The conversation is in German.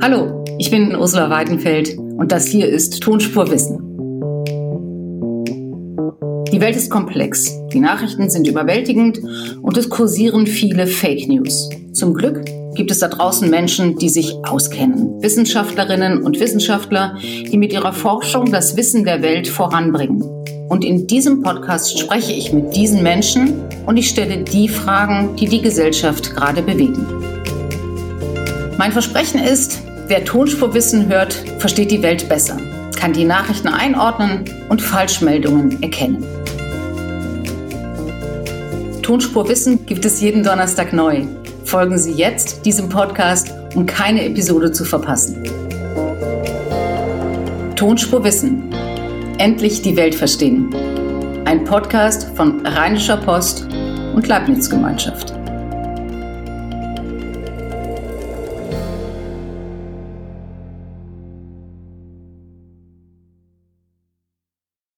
Hallo, ich bin Ursula Weidenfeld und das hier ist Tonspurwissen. Die Welt ist komplex, die Nachrichten sind überwältigend und es kursieren viele Fake News. Zum Glück gibt es da draußen Menschen, die sich auskennen. Wissenschaftlerinnen und Wissenschaftler, die mit ihrer Forschung das Wissen der Welt voranbringen. Und in diesem Podcast spreche ich mit diesen Menschen und ich stelle die Fragen, die die Gesellschaft gerade bewegen. Mein Versprechen ist, wer Tonspurwissen hört, versteht die Welt besser, kann die Nachrichten einordnen und Falschmeldungen erkennen. Tonspurwissen gibt es jeden Donnerstag neu. Folgen Sie jetzt diesem Podcast, um keine Episode zu verpassen. Tonspurwissen. Endlich die Welt verstehen. Ein Podcast von Rheinischer Post und Leibniz Gemeinschaft.